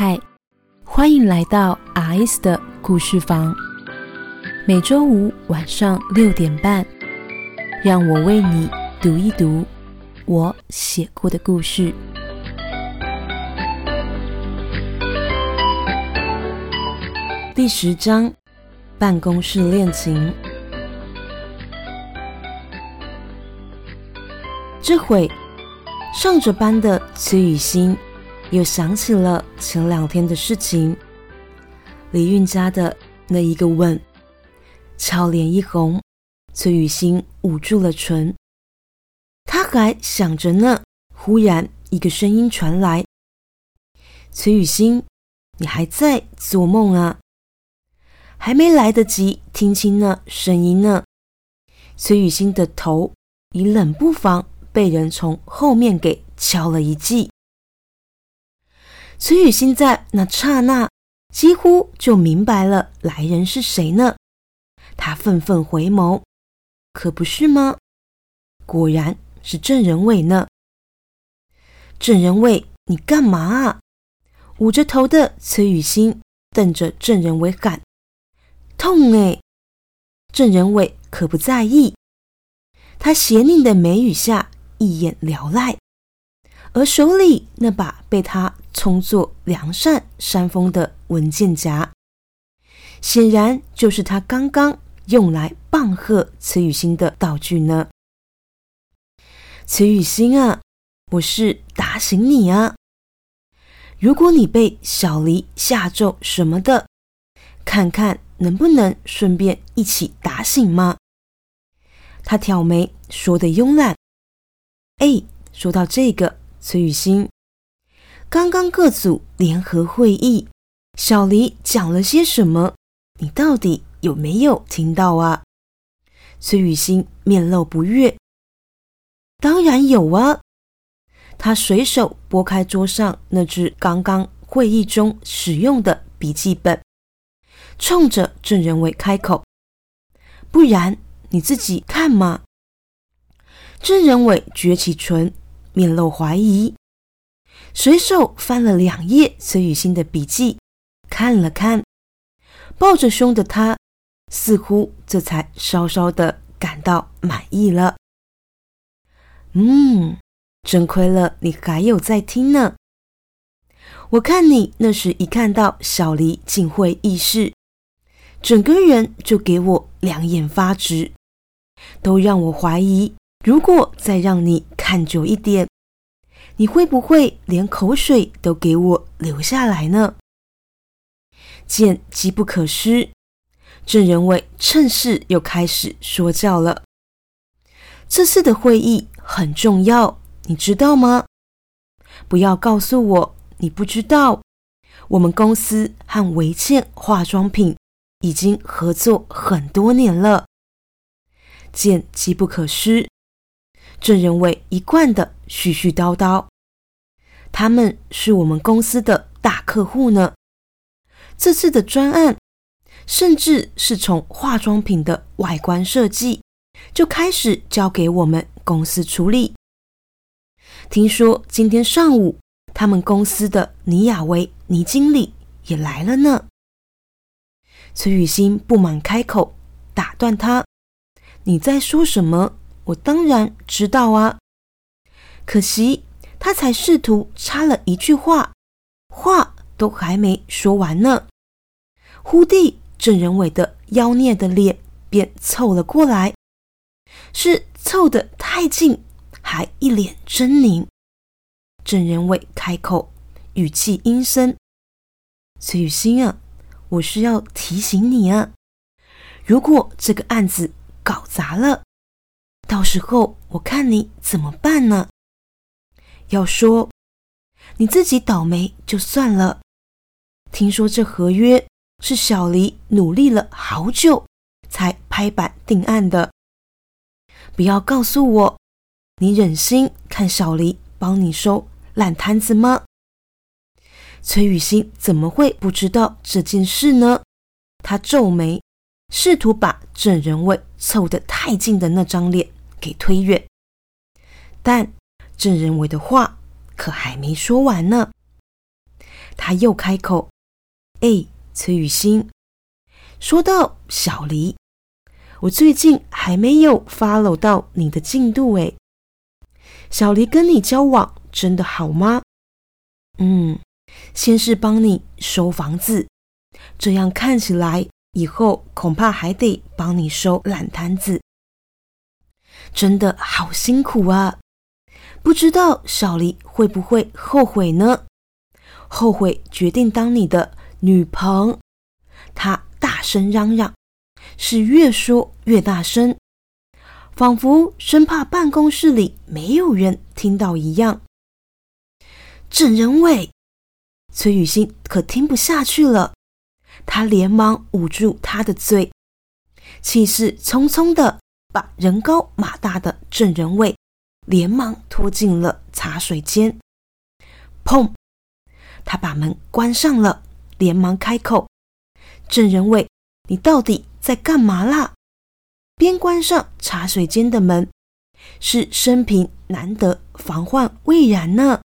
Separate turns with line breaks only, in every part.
嗨，欢迎来到 R.S 的故事房。每周五晚上六点半，让我为你读一读我写过的故事。第十章：办公室恋情。这会上着班的崔雨欣又想起了前两天的事情。李运家的那一个吻，俏脸一红，崔雨欣捂住了唇。他还想着呢，忽然一个声音传来：“崔雨欣，你还在做梦啊？”还没来得及听清那声音呢，崔雨欣的头已冷不防。被人从后面给敲了一记，崔雨欣在那刹那几乎就明白了来人是谁呢。他愤愤回眸，可不是吗？果然是郑仁伟呢。郑仁伟，你干嘛啊？捂着头的崔雨欣瞪着郑仁伟喊：“痛哎！”郑仁伟可不在意，他邪佞的眉宇下。一眼撩赖，而手里那把被他充作良善山峰的文件夹，显然就是他刚刚用来棒喝崔雨欣的道具呢。崔雨欣啊，我是打醒你啊！如果你被小黎下咒什么的，看看能不能顺便一起打醒吗？他挑眉说的慵懒。哎，说到这个，崔雨欣，刚刚各组联合会议，小黎讲了些什么？你到底有没有听到啊？崔雨欣面露不悦。当然有啊，他随手拨开桌上那只刚刚会议中使用的笔记本，冲着郑仁伟开口：“不然你自己看嘛。”郑仁伟撅起唇，面露怀疑，随手翻了两页崔雨欣的笔记，看了看，抱着胸的他，似乎这才稍稍的感到满意了。嗯，真亏了你还有在听呢。我看你那时一看到小黎进会议室，整个人就给我两眼发直，都让我怀疑。如果再让你看久一点，你会不会连口水都给我留下来呢？见机不可失，郑仁伟趁势又开始说教了。这次的会议很重要，你知道吗？不要告诉我你不知道。我们公司和维倩化妆品已经合作很多年了。见机不可失。郑仁伟一贯的絮絮叨叨，他们是我们公司的大客户呢。这次的专案，甚至是从化妆品的外观设计就开始交给我们公司处理。听说今天上午，他们公司的倪亚薇倪经理也来了呢。崔雨欣不满开口打断他：“你在说什么？”我当然知道啊，可惜他才试图插了一句话，话都还没说完呢，忽地郑仁伟的妖孽的脸便凑了过来，是凑得太近，还一脸狰狞。郑仁伟开口，语气阴森：“崔雨欣啊，我是要提醒你啊，如果这个案子搞砸了。”到时候我看你怎么办呢？要说你自己倒霉就算了。听说这合约是小黎努力了好久才拍板定案的。不要告诉我，你忍心看小黎帮你收烂摊子吗？崔雨欣怎么会不知道这件事呢？他皱眉，试图把郑仁伟凑得太近的那张脸。给推远，但郑仁伟的话可还没说完呢。他又开口：“哎，崔雨欣，说到小黎，我最近还没有 follow 到你的进度哎。小黎跟你交往真的好吗？嗯，先是帮你收房子，这样看起来以后恐怕还得帮你收烂摊子，真的好辛苦啊！不知道小黎会不会后悔呢？”后悔决定当你的女朋，他大声嚷嚷，是越说越大声，仿佛生怕办公室里没有人听到一样。郑仁伟，崔雨欣可听不下去了，他连忙捂住他的嘴，气势匆匆的把人高马大的郑仁伟连忙拖进了茶水间，砰。他把门关上了，连忙开口：“郑仁伟，你到底在干嘛啦？”边关上茶水间的门，是生平难得防患未然呢。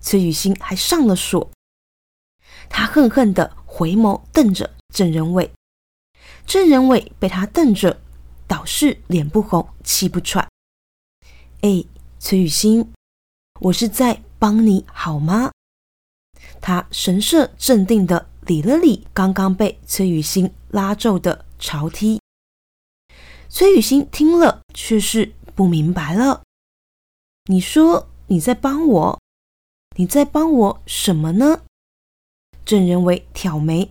崔雨欣还上了锁，他恨恨的回眸瞪着郑仁伟。郑仁伟被他瞪着，倒是脸不红气不喘。哎，崔雨欣，我是在帮你好吗？他神色镇定的理了理刚刚被崔雨欣拉皱的朝梯。崔雨欣听了，却是不明白了。你说你在帮我？你在帮我什么呢？郑仁伟挑眉，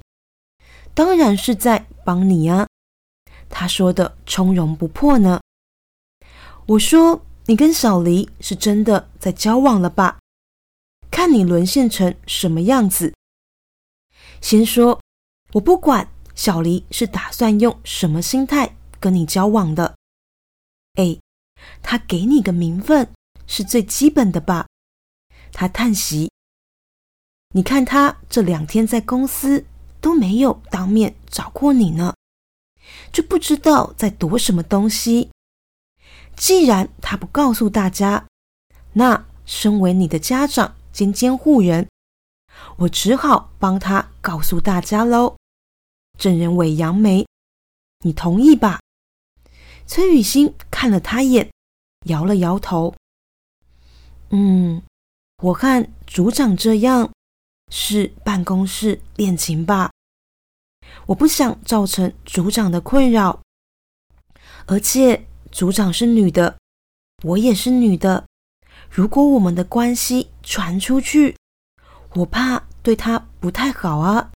当然是在帮你啊。他说的从容不迫呢。我说你跟小黎是真的在交往了吧？看你沦陷成什么样子。先说，我不管小黎是打算用什么心态跟你交往的。哎，他给你个名分是最基本的吧？他叹息。你看他这两天在公司都没有当面找过你呢，就不知道在躲什么东西。既然他不告诉大家，那身为你的家长。兼监护人，我只好帮他告诉大家喽。证人韦杨梅，你同意吧？崔雨欣看了他眼，摇了摇头。嗯，我看组长这样是办公室恋情吧？我不想造成组长的困扰，而且组长是女的，我也是女的。如果我们的关系传出去，我怕对他不太好啊。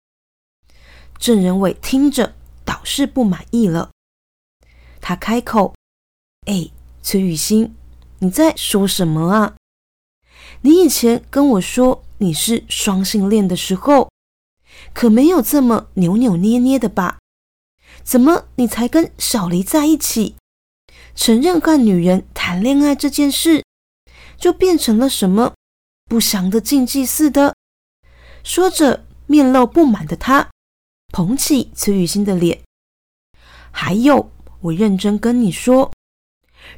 郑仁伟听着倒是不满意了，他开口：“哎，崔雨欣，你在说什么啊？你以前跟我说你是双性恋的时候，可没有这么扭扭捏捏的吧？怎么你才跟小黎在一起，承认和女人谈恋爱这件事？”就变成了什么不祥的禁忌似的。说着，面露不满的他捧起崔雨欣的脸。还有，我认真跟你说，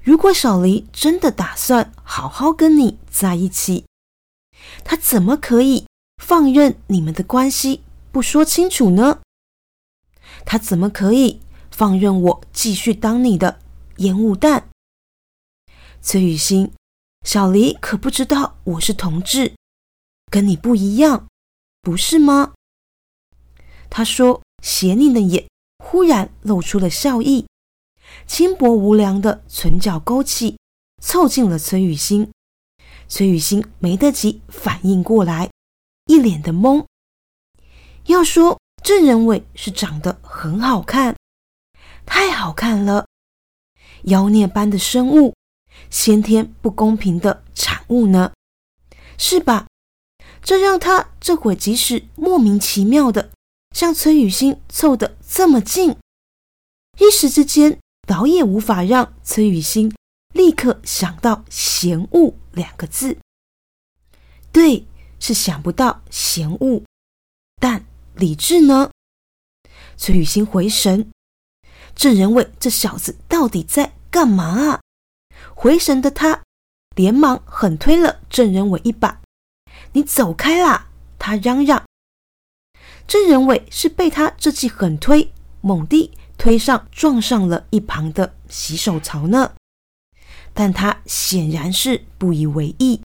如果小黎真的打算好好跟你在一起，他怎么可以放任你们的关系不说清楚呢？他怎么可以放任我继续当你的烟雾弹？崔雨欣。小黎可不知道我是同志，跟你不一样，不是吗？他说，邪佞的眼忽然露出了笑意，轻薄无良的唇角勾起，凑近了崔雨欣。崔雨欣没得及反应过来，一脸的懵。要说郑仁伟是长得很好看，太好看了，妖孽般的生物。先天不公平的产物呢，是吧？这让他这会即使莫名其妙的向崔雨欣凑得这么近，一时之间倒也无法让崔雨欣立刻想到“嫌恶”两个字。对，是想不到“嫌恶”，但理智呢？崔雨欣回神，郑仁伟这小子到底在干嘛啊？回神的他，连忙狠推了郑仁伟一把：“你走开啦！”他嚷嚷：“郑仁伟是被他这记狠推，猛地推上撞上了一旁的洗手槽呢。但他显然是不以为意，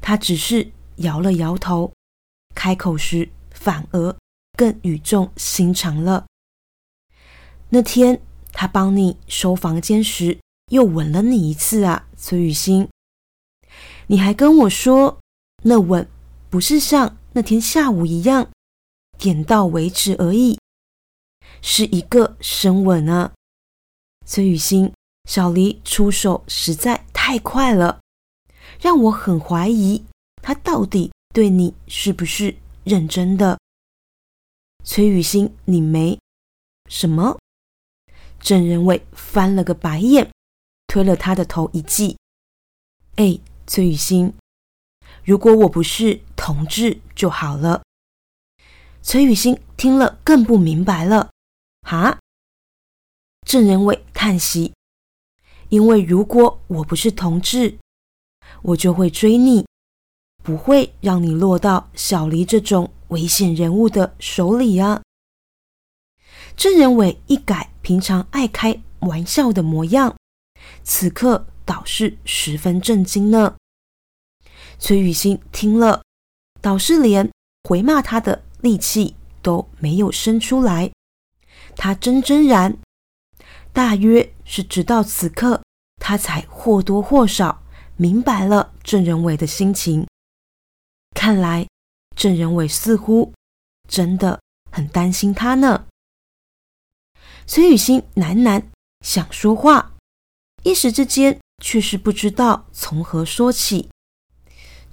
他只是摇了摇头，开口时反而更语重心长了。那天他帮你收房间时，又吻了你一次啊，崔雨欣。你还跟我说，那吻不是像那天下午一样，点到为止而已，是一个深吻啊，崔雨欣。小黎出手实在太快了，让我很怀疑他到底对你是不是认真的。崔雨欣，你没什么？郑仁伟翻了个白眼，推了他的头一记。哎，崔雨欣，如果我不是同志就好了。崔雨欣听了更不明白了。哈？郑仁伟叹息。因为如果我不是同志，我就会追你，不会让你落到小黎这种危险人物的手里啊。郑仁伟一改平常爱开玩笑的模样，此刻倒是十分震惊呢。崔雨欣听了，倒是连回骂他的力气都没有生出来。他真真然，大约是直到此刻。他才或多或少明白了郑仁伟的心情。看来郑仁伟似乎真的很担心他呢。崔雨欣喃喃想说话，一时之间却是不知道从何说起。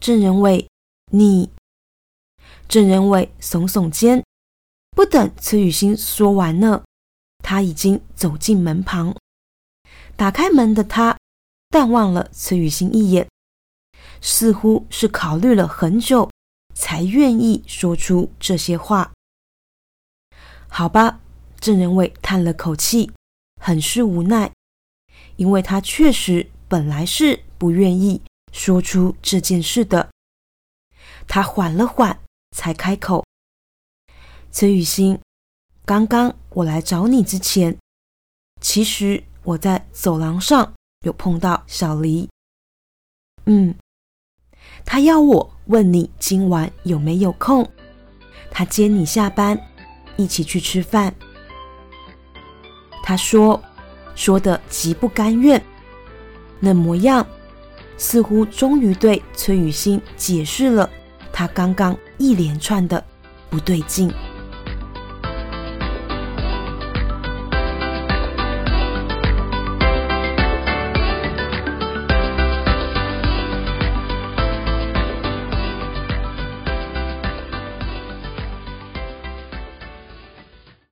郑仁伟，你……郑仁伟耸耸肩，不等崔雨欣说完呢，他已经走进门旁。打开门的他淡望了崔雨欣一眼，似乎是考虑了很久，才愿意说出这些话。好吧，郑仁伟叹了口气，很是无奈，因为他确实本来是不愿意说出这件事的。他缓了缓，才开口：“崔雨欣，刚刚我来找你之前，其实……”我在走廊上有碰到小黎，嗯，他要我问你今晚有没有空，他接你下班，一起去吃饭。他说说的极不甘愿，那模样似乎终于对崔雨欣解释了他刚刚一连串的不对劲。